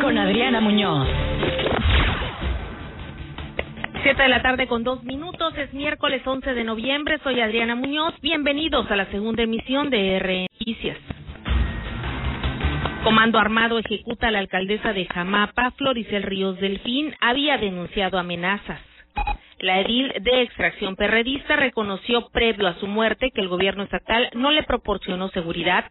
Con Adriana Muñoz. Siete de la tarde con dos minutos, es miércoles 11 de noviembre, soy Adriana Muñoz, bienvenidos a la segunda emisión de R Noticias. Comando Armado ejecuta a la alcaldesa de Jamapa, Floricel Ríos Delfín, había denunciado amenazas. La edil de extracción perredista reconoció previo a su muerte que el gobierno estatal no le proporcionó seguridad.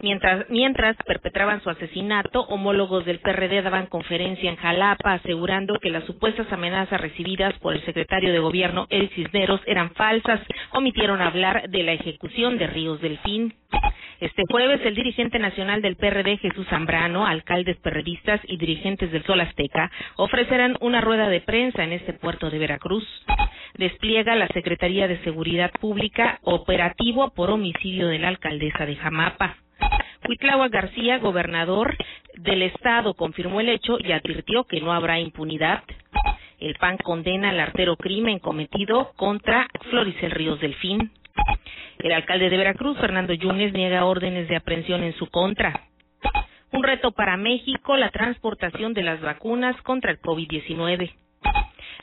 Mientras, mientras perpetraban su asesinato, homólogos del PRD daban conferencia en Jalapa asegurando que las supuestas amenazas recibidas por el secretario de gobierno Eric Cisneros eran falsas. Omitieron hablar de la ejecución de Ríos Delfín. Este jueves, el dirigente nacional del PRD, Jesús Zambrano, alcaldes perredistas y dirigentes del Sol Azteca ofrecerán una rueda de prensa en este puerto de Veracruz. Despliega la Secretaría de Seguridad Pública operativo por homicidio de la alcaldesa de Jamapa. Huitlahua García, gobernador del estado, confirmó el hecho y advirtió que no habrá impunidad. El PAN condena el artero crimen cometido contra Floricel Ríos Delfín. El alcalde de Veracruz, Fernando Yunes, niega órdenes de aprehensión en su contra. Un reto para México, la transportación de las vacunas contra el COVID-19.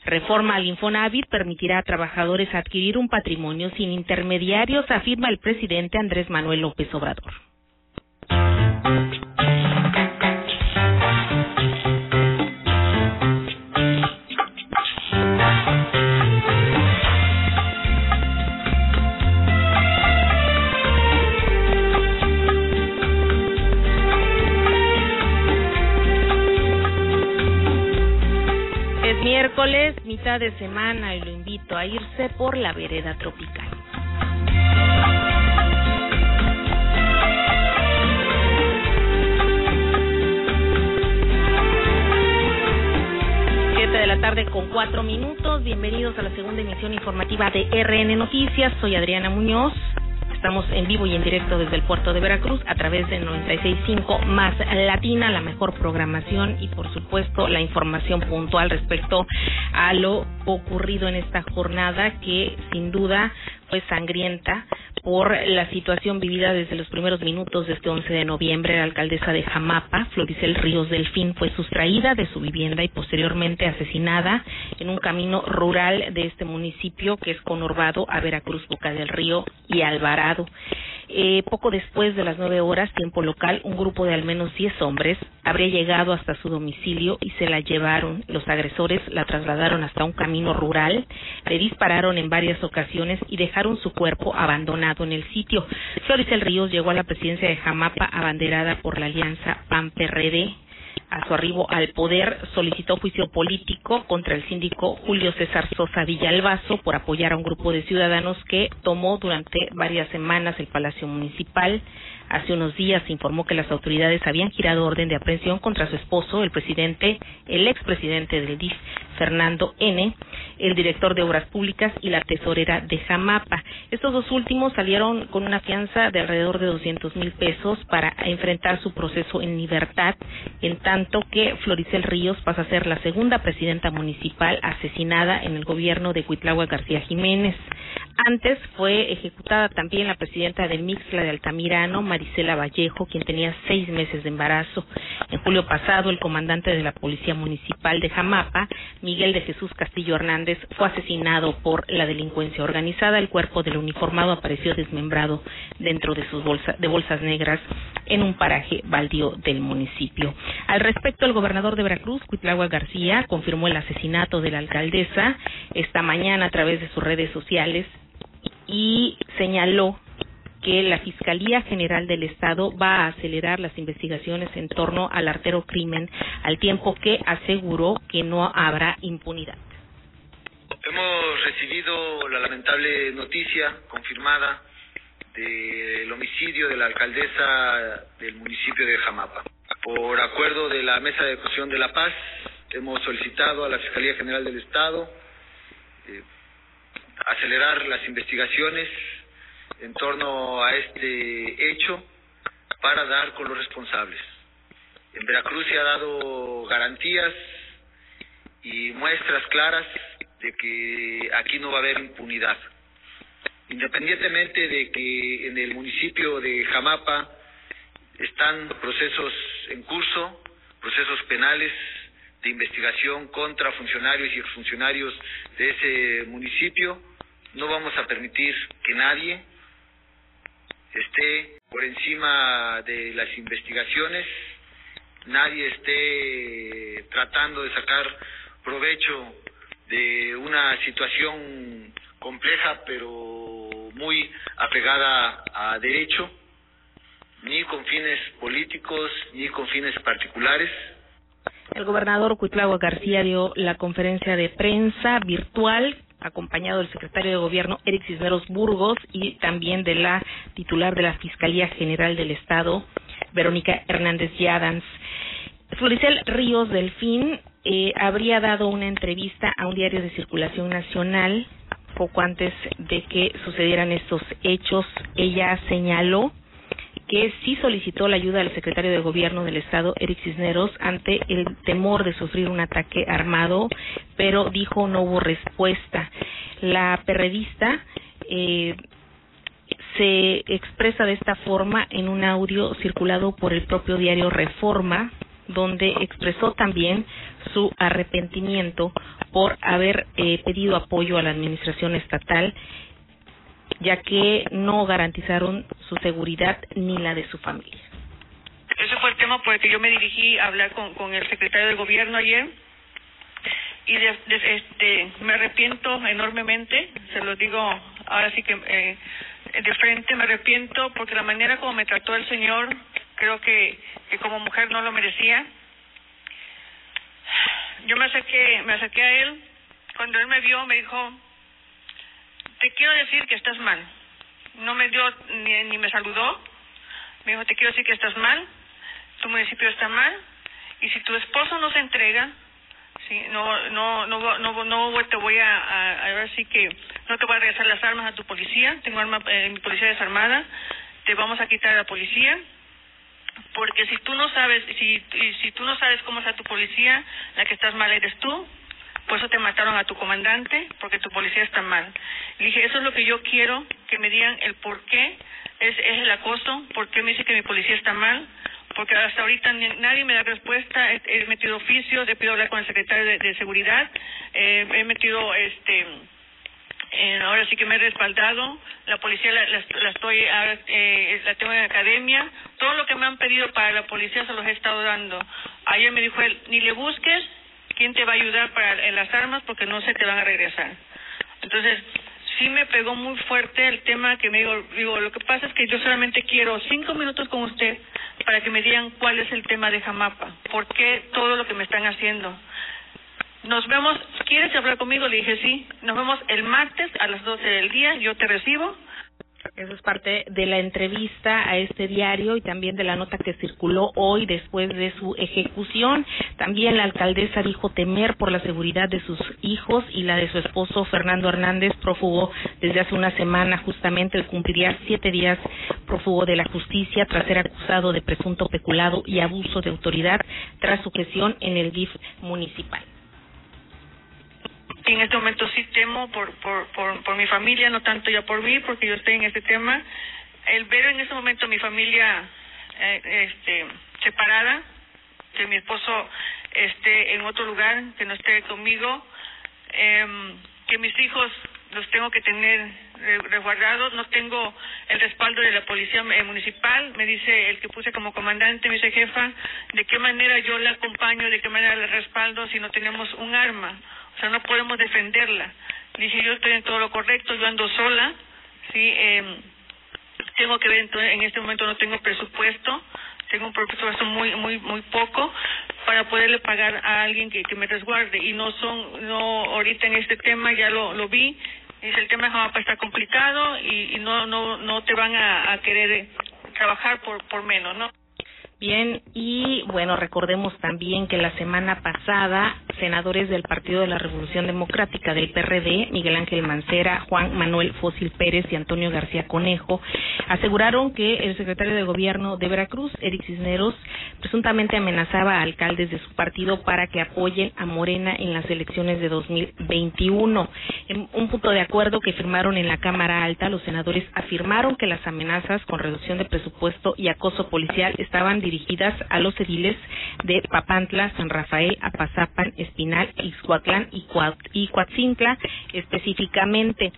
Reforma al Infonavit permitirá a trabajadores adquirir un patrimonio sin intermediarios, afirma el presidente Andrés Manuel López Obrador. Miércoles, mitad de semana, y lo invito a irse por la vereda tropical. Siete de la tarde con cuatro minutos. Bienvenidos a la segunda emisión informativa de RN Noticias. Soy Adriana Muñoz. Estamos en vivo y en directo desde el puerto de Veracruz a través de 96.5 más Latina, la mejor programación y por supuesto la información puntual respecto a lo ocurrido en esta jornada que sin duda fue sangrienta por la situación vivida desde los primeros minutos de este 11 de noviembre. La alcaldesa de Jamapa, Floricel Ríos Delfín, fue sustraída de su vivienda y posteriormente asesinada en un camino rural de este municipio que es conurbado a Veracruz, Boca del Río y Alvarado. Eh, poco después de las nueve horas, tiempo local, un grupo de al menos diez hombres habría llegado hasta su domicilio y se la llevaron. Los agresores la trasladaron hasta un camino rural, le dispararon en varias ocasiones y dejaron su cuerpo abandonado en el sitio. Floricel Ríos llegó a la presidencia de Jamapa abanderada por la alianza PAN-PRD a su arribo al poder, solicitó juicio político contra el síndico Julio César Sosa Villalbazo por apoyar a un grupo de ciudadanos que tomó durante varias semanas el Palacio Municipal. Hace unos días se informó que las autoridades habían girado orden de aprehensión contra su esposo, el presidente, el expresidente del DIF, Fernando N., el director de Obras Públicas y la tesorera de Jamapa. Estos dos últimos salieron con una fianza de alrededor de 200 mil pesos para enfrentar su proceso en libertad, en tanto que Floricel Ríos pasa a ser la segunda presidenta municipal asesinada en el gobierno de Huitlahua García Jiménez. Antes fue ejecutada también la presidenta de Mixla de Altamirano, Marisela Vallejo, quien tenía seis meses de embarazo. En julio pasado, el comandante de la Policía Municipal de Jamapa, Miguel de Jesús Castillo Hernández, fue asesinado por la delincuencia organizada. El cuerpo del uniformado apareció desmembrado dentro de sus bolsas, de bolsas negras en un paraje baldío del municipio. Al respecto, el gobernador de Veracruz, Cuitlagua García, confirmó el asesinato de la alcaldesa esta mañana a través de sus redes sociales y señaló que la Fiscalía General del Estado va a acelerar las investigaciones en torno al artero crimen, al tiempo que aseguró que no habrá impunidad. Hemos recibido la lamentable noticia confirmada del homicidio de la alcaldesa del municipio de Jamapa. Por acuerdo de la Mesa de Discusión de la Paz, hemos solicitado a la Fiscalía General del Estado eh, acelerar las investigaciones en torno a este hecho para dar con los responsables. En Veracruz se ha dado garantías y muestras claras de que aquí no va a haber impunidad. Independientemente de que en el municipio de Jamapa están procesos en curso procesos penales de investigación contra funcionarios y exfuncionarios de ese municipio. No vamos a permitir que nadie esté por encima de las investigaciones, nadie esté tratando de sacar provecho de una situación compleja pero muy apegada a derecho, ni con fines políticos ni con fines particulares. El gobernador Cuitlagua García dio la conferencia de prensa virtual acompañado del secretario de Gobierno Eric Cisneros Burgos y también de la titular de la Fiscalía General del Estado, Verónica Hernández Yadans. Floricel Ríos Delfín eh, habría dado una entrevista a un diario de circulación nacional poco antes de que sucedieran estos hechos. Ella señaló que sí solicitó la ayuda del secretario de Gobierno del Estado, Eric Cisneros, ante el temor de sufrir un ataque armado, pero dijo no hubo respuesta. La periodista eh, se expresa de esta forma en un audio circulado por el propio diario Reforma, donde expresó también su arrepentimiento por haber eh, pedido apoyo a la administración estatal ya que no garantizaron su seguridad ni la de su familia. Ese fue el tema por el que yo me dirigí a hablar con, el secretario del gobierno ayer y de, este, me arrepiento enormemente, se lo digo ahora sí que eh, de frente me arrepiento porque la manera como me trató el señor creo que, que como mujer no lo merecía. Yo me acerqué, me acerqué a él, cuando él me vio me dijo, te quiero decir que estás mal. No me dio ni, ni me saludó. Me dijo, te quiero decir que estás mal, tu municipio está mal, y si tu esposo no se entrega, sí, no, no, no, no, no te voy a, a, ver si que no te voy a regresar las armas a tu policía, tengo arma, eh, mi policía desarmada, te vamos a quitar a la policía, porque si tú no sabes, si, si tú no sabes cómo está tu policía, la que estás mal eres tú, por eso te mataron a tu comandante, porque tu policía está mal. Le dije, eso es lo que yo quiero, que me digan el por qué es, es el acoso, por qué me dice que mi policía está mal, porque hasta ahorita nadie me da respuesta, he, metido oficios, he pedido hablar con el secretario de, Seguridad, eh, he metido, este, eh, ahora sí que me he respaldado, la policía la, la, estoy, ahora, eh, la tengo en academia, todo lo que me han pedido para la policía se los he estado dando. Ayer me dijo él, ni le busques, quién te va a ayudar para en las armas porque no se te van a regresar. Entonces, sí me pegó muy fuerte el tema que me digo, digo, lo que pasa es que yo solamente quiero cinco minutos con usted para que me digan cuál es el tema de Jamapa, por qué todo lo que me están haciendo. Nos vemos, ¿quieres hablar conmigo? Le dije sí, nos vemos el martes a las 12 del día, yo te recibo eso es parte de la entrevista a este diario y también de la nota que circuló hoy después de su ejecución. También la alcaldesa dijo temer por la seguridad de sus hijos y la de su esposo Fernando Hernández, prófugo desde hace una semana. Justamente él cumpliría siete días prófugo de la justicia tras ser acusado de presunto peculado y abuso de autoridad tras su gestión en el DIF municipal en este momento sí temo por, por, por, por mi familia, no tanto ya por mí, porque yo estoy en este tema. El ver en este momento mi familia eh, este, separada, que mi esposo esté en otro lugar, que no esté conmigo, eh, que mis hijos los tengo que tener resguardados, no tengo el respaldo de la policía eh, municipal, me dice el que puse como comandante, me dice jefa, de qué manera yo le acompaño, de qué manera le respaldo si no tenemos un arma sea, no podemos defenderla. Dice, yo estoy en todo lo correcto, yo ando sola, sí, eh, tengo que ver, en este momento no tengo presupuesto, tengo un presupuesto muy, muy, muy poco para poderle pagar a alguien que, me resguarde y no son, no, ahorita en este tema ya lo, vi, dice el tema de Jamapa está complicado y, y no, no, no te van a, a querer trabajar por, por menos, ¿no? Bien, y bueno, recordemos también que la semana pasada, senadores del Partido de la Revolución Democrática del PRD, Miguel Ángel Mancera, Juan Manuel Fósil Pérez y Antonio García Conejo, aseguraron que el secretario de Gobierno de Veracruz, Eric Cisneros, presuntamente amenazaba a alcaldes de su partido para que apoyen a Morena en las elecciones de 2021. En un punto de acuerdo que firmaron en la Cámara Alta, los senadores afirmaron que las amenazas con reducción de presupuesto y acoso policial estaban dirigidas a los ediles de Papantla, San Rafael, Apazapan, Espinal, Ixhuatlán y Coatzintla específicamente.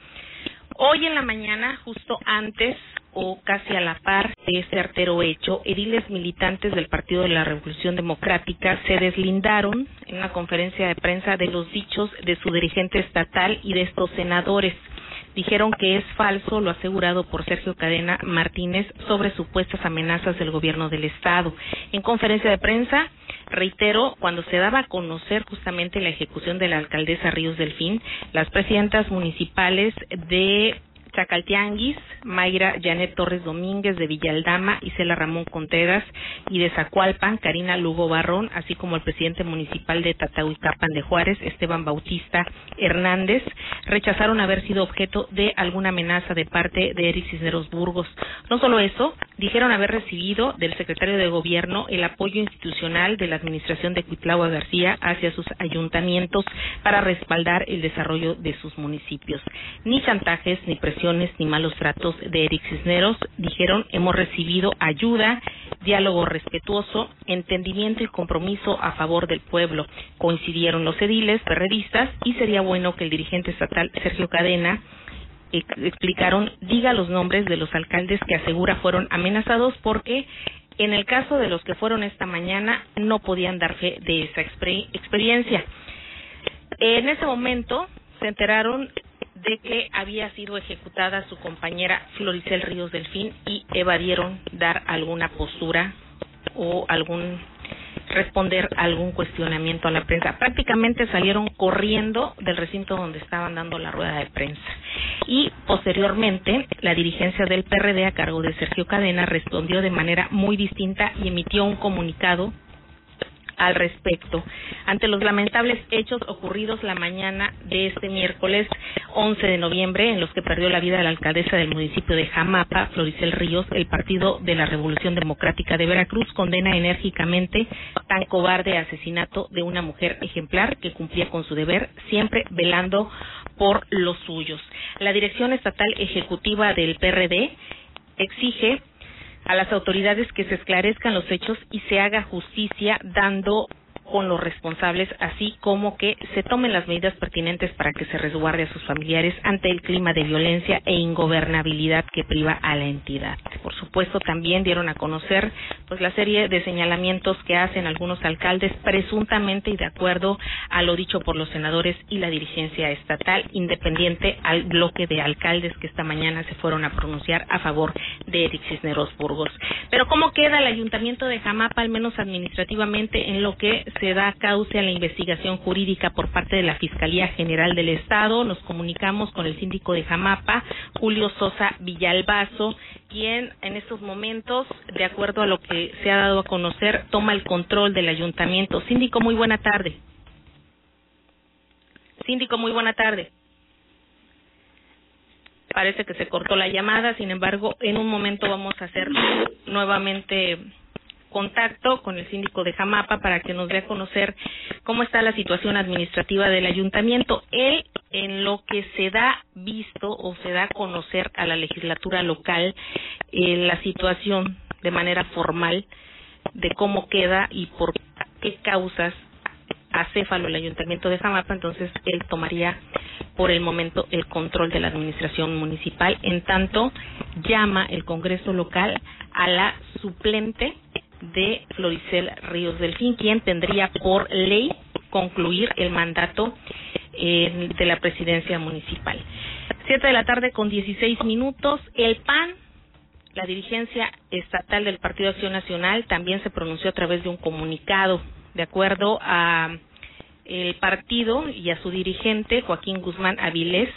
Hoy en la mañana, justo antes o casi a la par de ese artero hecho, ediles militantes del Partido de la Revolución Democrática se deslindaron en una conferencia de prensa de los dichos de su dirigente estatal y de estos senadores. Dijeron que es falso lo asegurado por Sergio Cadena Martínez sobre supuestas amenazas del gobierno del Estado. En conferencia de prensa, reitero, cuando se daba a conocer justamente la ejecución de la alcaldesa Ríos Delfín, las presidentas municipales de Chacaltianguis, Mayra Janet Torres Domínguez de Villaldama, Isela Ramón Contreras y de Zacualpan, Karina Lugo Barrón, así como el presidente municipal de Tatahuicapan de Juárez, Esteban Bautista Hernández, rechazaron haber sido objeto de alguna amenaza de parte de Eric Cisneros Burgos. No solo eso, dijeron haber recibido del secretario de Gobierno el apoyo institucional de la administración de Cuitlagua García hacia sus ayuntamientos para respaldar el desarrollo de sus municipios. Ni chantajes ni presiones ni malos tratos de Eric Cisneros. Dijeron, hemos recibido ayuda, diálogo respetuoso, entendimiento y compromiso a favor del pueblo. Coincidieron los ediles, perredistas, y sería bueno que el dirigente estatal Sergio Cadena explicaron, diga los nombres de los alcaldes que asegura fueron amenazados porque en el caso de los que fueron esta mañana no podían dar fe de esa experiencia. En ese momento se enteraron de que había sido ejecutada su compañera Floricel Ríos Delfín y evadieron dar alguna postura o algún responder algún cuestionamiento a la prensa. Prácticamente salieron corriendo del recinto donde estaban dando la rueda de prensa. Y posteriormente, la dirigencia del PRD a cargo de Sergio Cadena respondió de manera muy distinta y emitió un comunicado al respecto. Ante los lamentables hechos ocurridos la mañana de este miércoles 11 de noviembre, en los que perdió la vida la alcaldesa del municipio de Jamapa, Floricel Ríos, el Partido de la Revolución Democrática de Veracruz condena enérgicamente tan cobarde asesinato de una mujer ejemplar que cumplía con su deber, siempre velando por los suyos. La Dirección Estatal Ejecutiva del PRD exige a las autoridades que se esclarezcan los hechos y se haga justicia dando con los responsables, así como que se tomen las medidas pertinentes para que se resguarde a sus familiares ante el clima de violencia e ingobernabilidad que priva a la entidad. Por supuesto, también dieron a conocer pues la serie de señalamientos que hacen algunos alcaldes presuntamente y de acuerdo a lo dicho por los senadores y la dirigencia estatal independiente al bloque de alcaldes que esta mañana se fueron a pronunciar a favor de Eric Cisneros Burgos. Pero ¿cómo queda el ayuntamiento de Jamapa, al menos administrativamente, en lo que se da cauce a la investigación jurídica por parte de la Fiscalía General del Estado. Nos comunicamos con el síndico de Jamapa, Julio Sosa Villalbazo, quien en estos momentos, de acuerdo a lo que se ha dado a conocer, toma el control del ayuntamiento. Síndico, muy buena tarde. Síndico, muy buena tarde. Parece que se cortó la llamada, sin embargo, en un momento vamos a hacer nuevamente contacto con el síndico de Jamapa para que nos dé a conocer cómo está la situación administrativa del ayuntamiento. Él, en lo que se da visto o se da a conocer a la legislatura local, eh, la situación de manera formal de cómo queda y por qué causas acéfalo el ayuntamiento de Jamapa, entonces él tomaría por el momento el control de la administración municipal. En tanto, llama el Congreso local a la suplente de Floricel Ríos Delfín, quien tendría por ley concluir el mandato eh, de la presidencia municipal. Siete de la tarde con dieciséis minutos. El PAN, la dirigencia estatal del Partido Acción Nacional, también se pronunció a través de un comunicado. De acuerdo a el partido y a su dirigente, Joaquín Guzmán Avilés,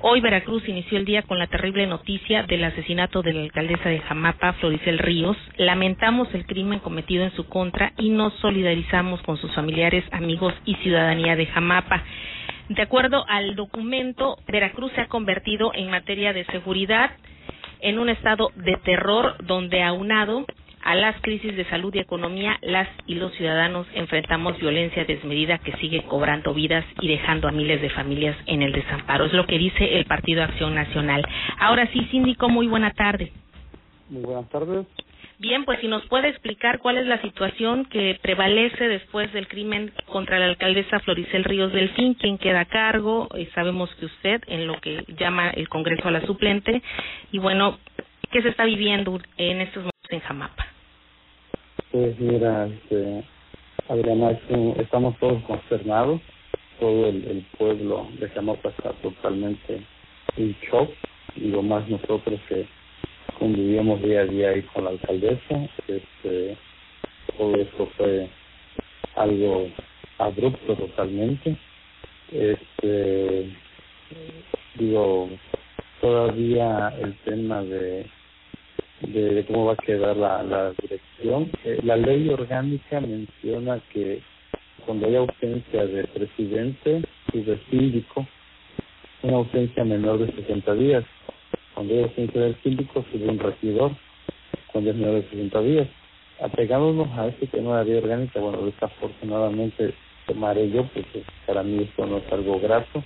Hoy Veracruz inició el día con la terrible noticia del asesinato de la alcaldesa de Jamapa, Floricel Ríos. Lamentamos el crimen cometido en su contra y nos solidarizamos con sus familiares, amigos y ciudadanía de Jamapa. De acuerdo al documento, Veracruz se ha convertido en materia de seguridad en un estado de terror donde aunado a las crisis de salud y economía, las y los ciudadanos enfrentamos violencia desmedida que sigue cobrando vidas y dejando a miles de familias en el desamparo. Es lo que dice el Partido Acción Nacional. Ahora sí, síndico, muy buena tarde. Muy buenas tardes. Bien, pues si nos puede explicar cuál es la situación que prevalece después del crimen contra la alcaldesa Floricel Ríos Delfín, quién queda a cargo, eh, sabemos que usted en lo que llama el Congreso a la suplente, y bueno, ¿qué se está viviendo en estos momentos en Jamapa? Pues mira, este, Adriana, estamos todos consternados, todo el, pueblo de Jamapa está totalmente en shock, y lo más nosotros que convivíamos día a día ahí con la alcaldesa. Este, todo eso fue algo abrupto totalmente. Este, digo, todavía el tema de, de, cómo va a quedar la, la dirección. Eh, la ley orgánica menciona que cuando hay ausencia de presidente y de síndico, una ausencia menor de 60 días cuando es ausencia del síndico, sube un regidor cuando es menor de 60 días. Apegándonos a este tema de la ley orgánica, bueno, desafortunadamente tomaré yo, porque para mí esto no es algo grato,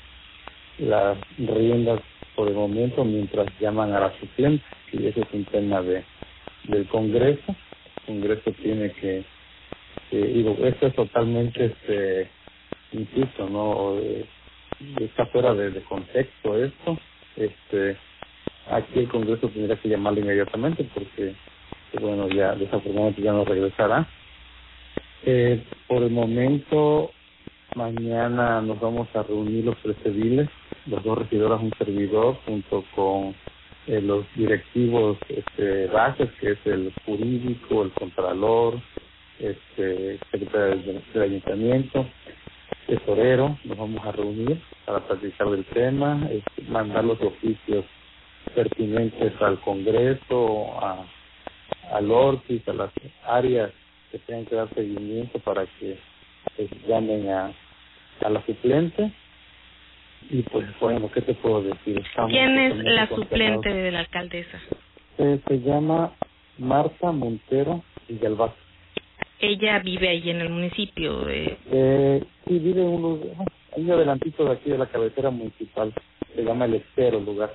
las riendas por el momento mientras llaman a la suplente, y ese es un tema de del Congreso. El Congreso tiene que, digo, esto es totalmente, este insisto, no eh, está fuera de, de contexto esto, este aquí el Congreso tendría que llamarlo inmediatamente porque, bueno, ya desafortunadamente ya no regresará. Eh, por el momento, mañana nos vamos a reunir los tres civiles, los dos regidores, un servidor, junto con eh, los directivos este, bases, que es el jurídico, el contralor, este, secretario del, del ayuntamiento, tesorero, nos vamos a reunir para platicar del tema, este, mandar los oficios pertinentes al Congreso, a, al ORCIS, a las áreas que tengan que dar seguimiento para que pues, llamen a, a la suplente. Y pues bueno, ¿qué te puedo decir? ¿Quién es la suplente de la alcaldesa? Eh, se llama Marta Montero Galvaz. Ella vive ahí en el municipio. De... Eh, sí, vive en un lugar, ahí adelantito de aquí de la cabecera municipal. Se llama El Estero, el lugar.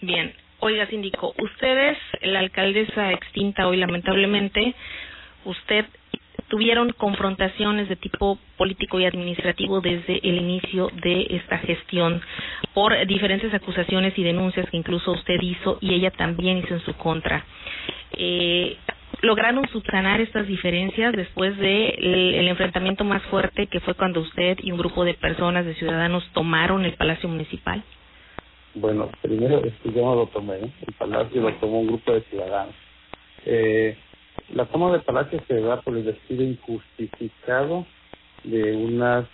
Bien, oiga, síndico, ustedes, la alcaldesa extinta hoy lamentablemente, usted tuvieron confrontaciones de tipo político y administrativo desde el inicio de esta gestión por diferentes acusaciones y denuncias que incluso usted hizo y ella también hizo en su contra. Eh, ¿Lograron subsanar estas diferencias después de el, el, enfrentamiento más fuerte que fue cuando usted y un grupo de personas, de ciudadanos, tomaron el Palacio Municipal? Bueno, primero este, yo no lo tomé, el Palacio lo tomó un grupo de ciudadanos. Eh, la toma del Palacio se da por el despido injustificado de unas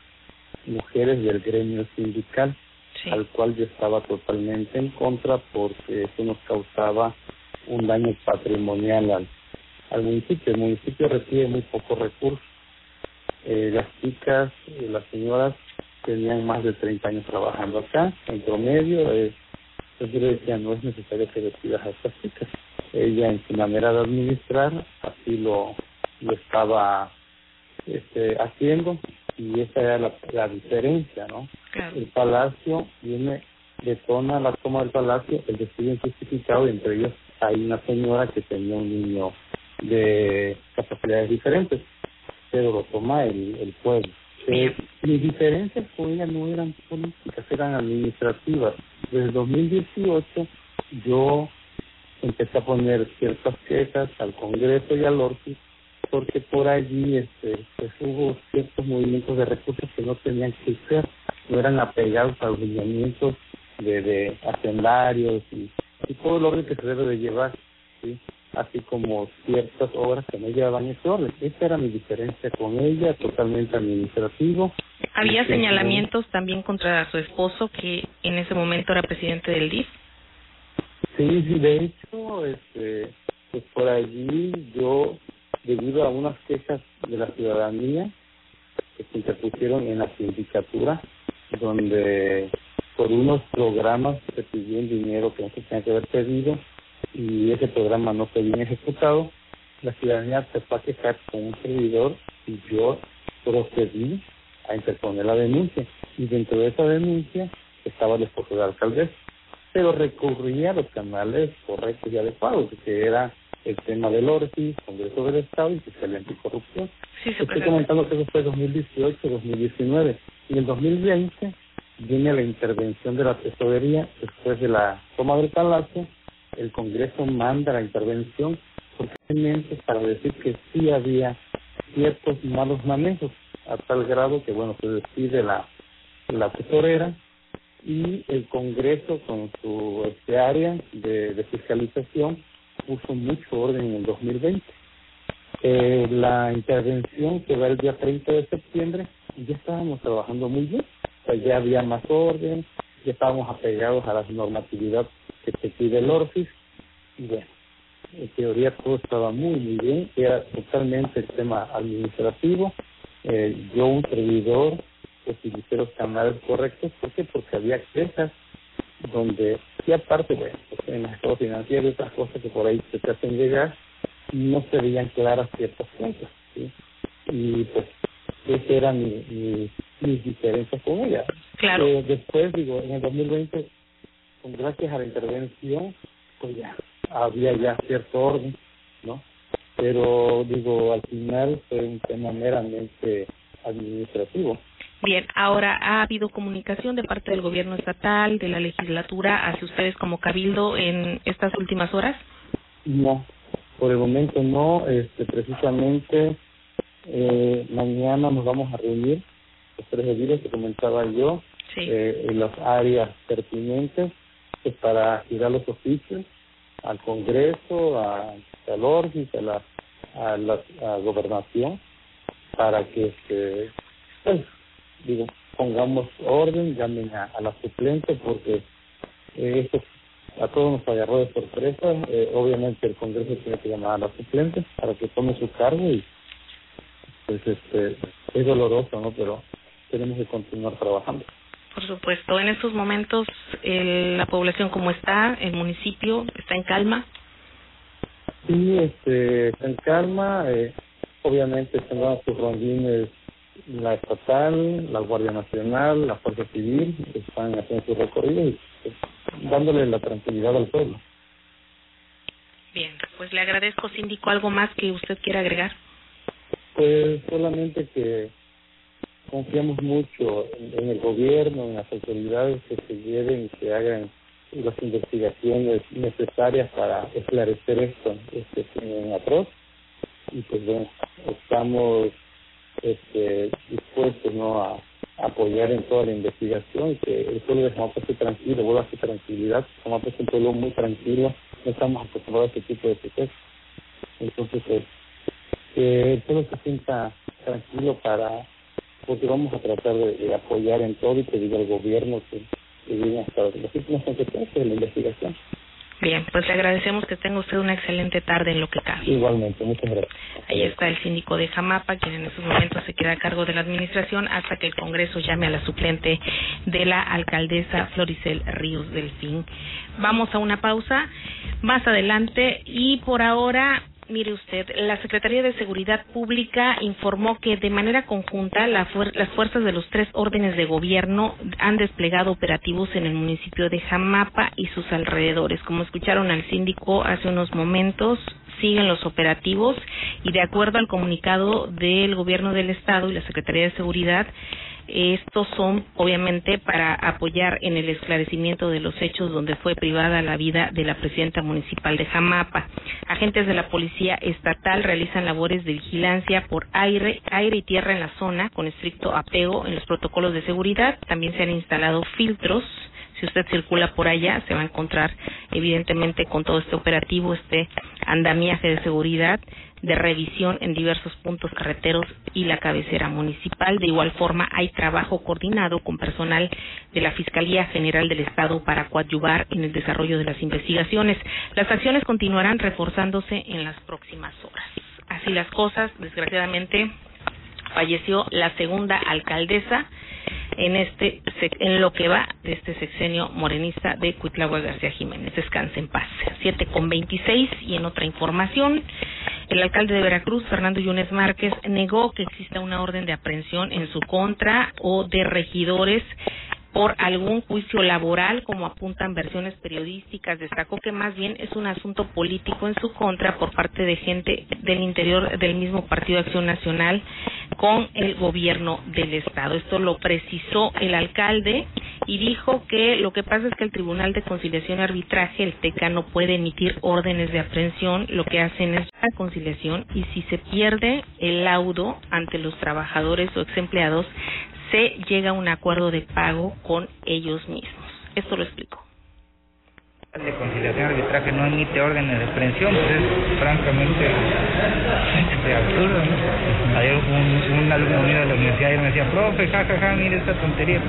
mujeres del gremio sindical, sí. al cual yo estaba totalmente en contra porque eso nos causaba un daño patrimonial al, al municipio. El municipio recibe muy pocos recursos. Eh, las chicas, eh, las señoras tenían más de 30 años trabajando acá, en promedio, eh, entonces yo le decía, no es necesario que despidas a estas chicas. Ella en su manera de administrar, así lo, lo estaba este, haciendo, y esa era la, la diferencia, ¿no? Claro. El palacio viene, detona la toma del palacio, el despido injustificado, y entre ellos hay una señora que tenía un niño de capacidades diferentes, pero lo toma el, el pueblo. Eh, mis diferencias con ella no eran políticas, eran administrativas. Desde 2018 yo empecé a poner ciertas quejas al Congreso y al ORCI porque por allí este, pues hubo ciertos movimientos de recursos que no tenían que ser, no eran apegados a los lineamientos de, de hacendarios y, y todo el orden que se debe de llevar. ¿sí? Así como ciertas obras que no llevaban orden. Esa era mi diferencia con ella, totalmente administrativo. ¿Había señalamientos también contra su esposo, que en ese momento era presidente del DIF? Sí, sí, de hecho, este, pues por allí yo, debido a unas quejas de la ciudadanía que se interpusieron en la sindicatura, donde por unos programas se pidió un dinero que no se tenía que haber pedido, y ese programa no fue bien ejecutado, la ciudadanía se fue a quejar con un servidor y yo procedí a interponer la denuncia. Y dentro de esa denuncia estaba el esposo de alcaldesa, pero recurría a los canales correctos y adecuados, que era el tema del ORFI, Congreso del Estado y Fiscalía Anticorrupción. Sí, se Estoy comentando que eso fue 2018-2019. Y en el 2020 viene la intervención de la tesorería después de la toma del palacio. El Congreso manda la intervención porque para decir que sí había ciertos malos manejos a tal grado que bueno se despide la la tesorera y el Congreso con su este área de, fiscalización puso mucho orden en el 2020. Eh, la intervención que va el día 30 de septiembre ya estábamos trabajando muy bien, o ya había más orden, ya estábamos apegados a la normatividad que te pide el ORFIS y bueno, en teoría todo estaba muy muy bien, era totalmente el tema administrativo, eh, yo un servidor utilicé los canales correctos, ¿por qué? Porque había quejas donde, y aparte, bueno, pues, en los estados financieros y otras cosas que por ahí se te hacen llegar, no se veían claras ciertas cuentas, ¿sí? Y pues, esa era mi, mi, mis diferencias con ella. Claro. Eh, después, digo, en el 2020, con gracias a la intervención, pues ya había ya cierto orden, ¿no? Pero, digo, al final fue un tema meramente administrativo. Bien, ahora ha habido comunicación de parte del gobierno estatal, de la legislatura, hacia ustedes como cabildo en estas últimas horas. No, por el momento no. Este, precisamente eh, mañana nos vamos a reunir los tres ediles que comentaba yo Sí. eh, en las áreas pertinentes pues, para girar los oficios al Congreso, a, al Orgis, a la, a la a gobernación para que este, pues, digo pongamos orden, llamen a, a la suplente porque eh, a todos nos agarró de sorpresa. Eh, obviamente el Congreso tiene que llamar a la suplente para que tome su cargo y pues este es doloroso, ¿no? Pero tenemos que continuar trabajando. Por supuesto, en estos momentos el- la población como está, el municipio está en calma. Sí, este, está en calma. Eh, obviamente tendrán sus rondines la estatal, la Guardia Nacional, la Fuerza Civil, están haciendo su recorrido y pues, dándole la tranquilidad al pueblo. Bien, pues le agradezco, síndico, algo más que usted quiera agregar. Pues solamente que confiamos mucho en, el gobierno, en las autoridades que se lleven y que hagan las investigaciones necesarias para esclarecer esto, este crimen atroz. Y pues bueno, estamos este, dispuestos ¿no? a, apoyar en toda la investigación que el pueblo de Jamapa esté tranquilo, vuelva a su tranquilidad. Jamapa es un pueblo muy tranquilo, no estamos acostumbrados a este tipo de sucesos. Entonces, pues, que el pueblo se sienta tranquilo para porque vamos a tratar de, de apoyar en todo y pedir al gobierno que, que llegue hasta las últimas consecuencias de la investigación. Bien, pues le agradecemos que tenga usted una excelente tarde en lo que cabe. Igualmente, muchas gracias. Ahí está el síndico de Jamapa, quien en estos momentos se queda a cargo de la administración hasta que el Congreso llame a la suplente de la alcaldesa Floricel Ríos Delfín. Vamos a una pausa más adelante y por ahora, mire usted, la Secretaría de Seguridad Pública informó que de manera conjunta la las fuerzas de los tres órdenes de gobierno han desplegado operativos en el municipio de Jamapa y sus alrededores. Como escucharon al síndico hace unos momentos, siguen los operativos y de acuerdo al comunicado del gobierno del estado y la Secretaría de Seguridad, estos son obviamente para apoyar en el esclarecimiento de los hechos donde fue privada la vida de la presidenta municipal de Jamapa. Agentes de la policía estatal realizan labores de vigilancia por aire, aire y tierra en la zona con estricto apego en los protocolos de seguridad. También se han instalado filtros si usted circula por allá se va a encontrar evidentemente con todo este operativo, este andamiaje de seguridad, de revisión en diversos puntos carreteros y la cabecera municipal. De igual forma, hay trabajo coordinado con personal de la Fiscalía General del Estado para coadyuvar en el desarrollo de las investigaciones. Las acciones continuarán reforzándose en las próximas horas. Así las cosas, desgraciadamente, falleció la segunda alcaldesa en este en lo que va de este sexenio morenista de Cuitlagua García Jiménez. Descanse en paz. 7 con 26 y en otra información, el alcalde de Veracruz, Fernando Yunes Márquez, negó que exista una orden de aprehensión en su contra o de regidores por algún juicio laboral, como apuntan versiones periodísticas. Destacó que más bien es un asunto político en su contra por parte de gente del interior del mismo Partido Acción Nacional con el gobierno del Estado. Esto lo precisó el alcalde y dijo que lo que pasa es que el Tribunal de Conciliación y Arbitraje, el TECA, no puede emitir órdenes de aprehensión. Lo que hacen es la conciliación y si se pierde el laudo ante los trabajadores o ex empleados, se llega a un acuerdo de pago con ellos mismos. Esto lo explico. de conciliación y arbitraje no emite órdenes de aprehensión, pues es francamente ¿no? Ayer un, alumno mío de la universidad me decía, profe, jajaja, ja, ja, mire esta tontería.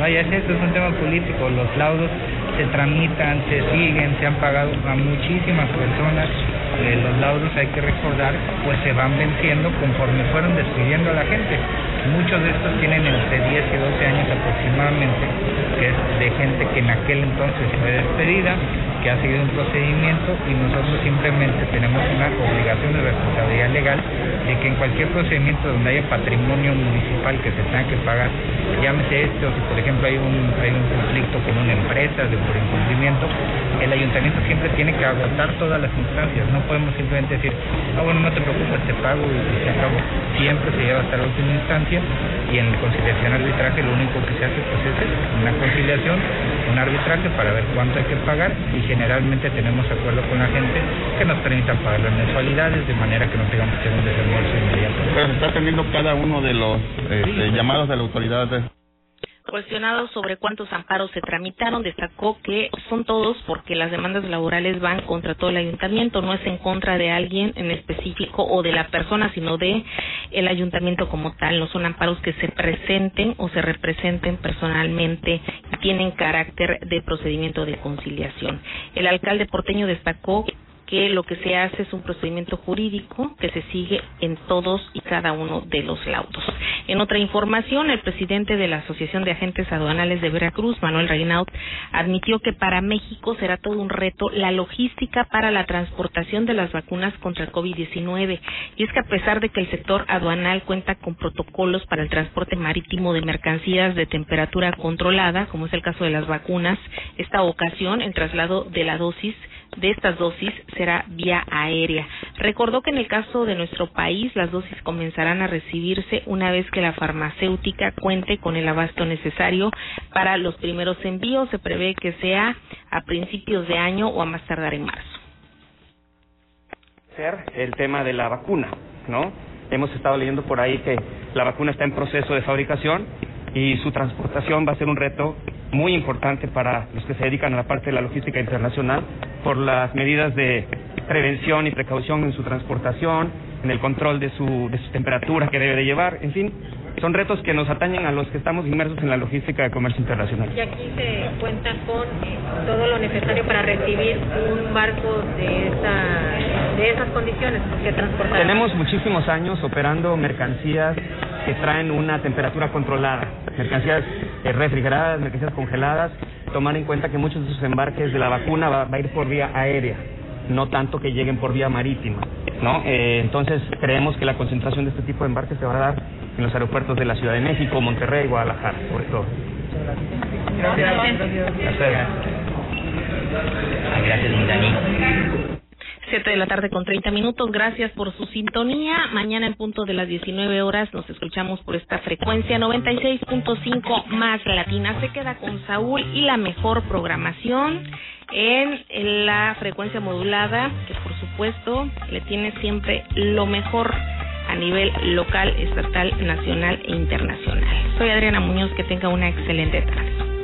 Vaya, esto es un tema político, los laudos se tramitan, se siguen, se han pagado a muchísimas personas eh, los laudos hay que recordar, pues se van venciendo conforme fueron despidiendo a la gente. Muchos de estos tienen entre 10 y 12 años aproximadamente, que es de gente que en aquel entonces fue despedida, ha seguido un procedimiento y nosotros simplemente tenemos una obligación de responsabilidad legal de que en cualquier procedimiento donde haya patrimonio municipal que se tenga que pagar, llámese este o si por ejemplo hay un, hay un conflicto con una empresa de por incumplimiento, el ayuntamiento siempre tiene que agotar todas las instancias, no podemos simplemente decir, ah bueno, no te preocupes, te pago y se acabó. Siempre se lleva hasta la última instancia y en conciliación arbitraje lo único que se hace pues es una conciliación, un arbitraje para ver cuánto hay que pagar y generalmente tenemos acuerdo con la gente que nos permitan pagar las mensualidades de manera que no tengamos que hacer un desembolso inmediato. Pero se está atendiendo cada uno de los este, llamados de la autoridad. Cuestionado sobre cuántos amparos se tramitaron, destacó que son todos porque las demandas laborales van contra todo el ayuntamiento, no es en contra de alguien en específico o de la persona, sino de el ayuntamiento como tal. No son amparos que se presenten o se representen personalmente y tienen carácter de procedimiento de conciliación. El alcalde porteño destacó que lo que se hace es un procedimiento jurídico que se sigue en todos y cada uno de los laudos. En otra información, el presidente de la Asociación de Agentes Aduanales de Veracruz, Manuel Reinaud, admitió que para México será todo un reto la logística para la transportación de las vacunas contra el COVID-19. Y es que a pesar de que el sector aduanal cuenta con protocolos para el transporte marítimo de mercancías de temperatura controlada, como es el caso de las vacunas, esta ocasión el traslado de la dosis de estas dosis será vía aérea. Recordó que en el caso de nuestro país las dosis comenzarán a recibirse una vez que la farmacéutica cuente con el abasto necesario para los primeros envíos. Se prevé que sea a principios de año o a más tardar en marzo. El tema de la vacuna, ¿no? Hemos estado leyendo por ahí que la vacuna está en proceso de fabricación y su transportación va a ser un reto muy importante para los que se dedican a la parte de la logística internacional por las medidas de prevención y precaución en su transportación, en el control de su, de su temperatura que debe de llevar, en fin, son retos que nos atañen a los que estamos inmersos en la logística de comercio internacional. Y aquí se cuenta con eh, todo lo necesario para recibir un barco de, esa, de esas condiciones que transportar. Tenemos muchísimos años operando mercancías que traen una temperatura controlada, mercancías eh, refrigeradas, mercancías congeladas, tomar en cuenta que muchos de esos embarques de la vacuna va, va a ir por vía aérea, no tanto que lleguen por vía marítima. ¿no? Eh, entonces creemos que la concentración de este tipo de embarques se va a dar en los aeropuertos de la Ciudad de México, Monterrey y Guadalajara, sobre todo. Gracias. Gracias, Dani. 7 de la tarde con 30 minutos. Gracias por su sintonía. Mañana en punto de las 19 horas nos escuchamos por esta frecuencia 96.5 más latina. Se queda con Saúl y la mejor programación en la frecuencia modulada, que por supuesto le tiene siempre lo mejor a nivel local, estatal, nacional e internacional. Soy Adriana Muñoz, que tenga una excelente tarde.